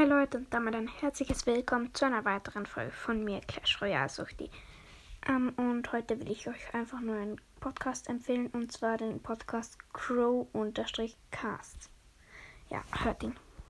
Hi Leute und damit ein herzliches Willkommen zu einer weiteren Folge von mir, Clash Royale Suchti. Ähm, und heute will ich euch einfach nur einen Podcast empfehlen und zwar den Podcast Crow-Cast. Ja, hört ihn.